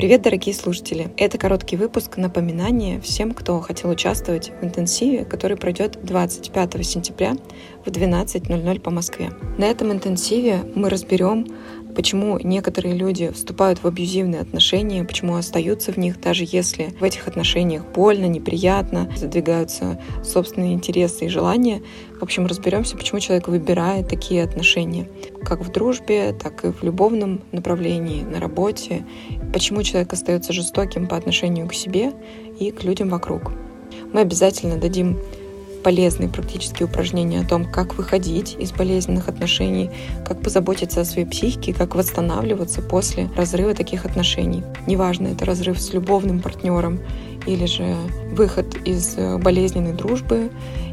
Привет, дорогие слушатели! Это короткий выпуск напоминания всем, кто хотел участвовать в интенсиве, который пройдет 25 сентября в 12.00 по Москве. На этом интенсиве мы разберем почему некоторые люди вступают в абьюзивные отношения, почему остаются в них, даже если в этих отношениях больно, неприятно, задвигаются собственные интересы и желания. В общем, разберемся, почему человек выбирает такие отношения, как в дружбе, так и в любовном направлении, на работе, почему человек остается жестоким по отношению к себе и к людям вокруг. Мы обязательно дадим полезные практические упражнения о том, как выходить из болезненных отношений, как позаботиться о своей психике, как восстанавливаться после разрыва таких отношений. Неважно, это разрыв с любовным партнером или же выход из э, болезненной дружбы,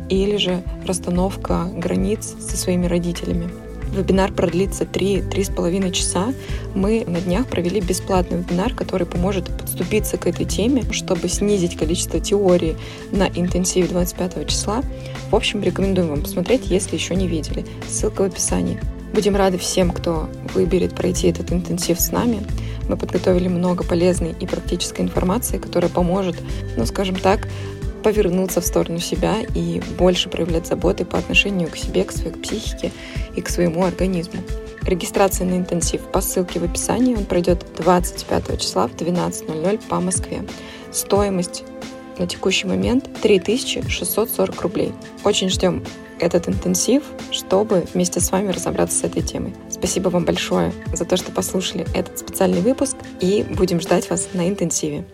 или же расстановка границ со своими родителями. Вебинар продлится 3-3,5 часа. Мы на днях провели бесплатный вебинар, который поможет подступиться к этой теме, чтобы снизить количество теории на интенсиве 25 числа. В общем, рекомендуем вам посмотреть, если еще не видели. Ссылка в описании. Будем рады всем, кто выберет пройти этот интенсив с нами. Мы подготовили много полезной и практической информации, которая поможет, ну, скажем так, повернуться в сторону себя и больше проявлять заботы по отношению к себе, к своей психике и к своему организму. Регистрация на интенсив по ссылке в описании. Он пройдет 25 числа в 12.00 по Москве. Стоимость на текущий момент 3640 рублей. Очень ждем этот интенсив, чтобы вместе с вами разобраться с этой темой. Спасибо вам большое за то, что послушали этот специальный выпуск и будем ждать вас на интенсиве.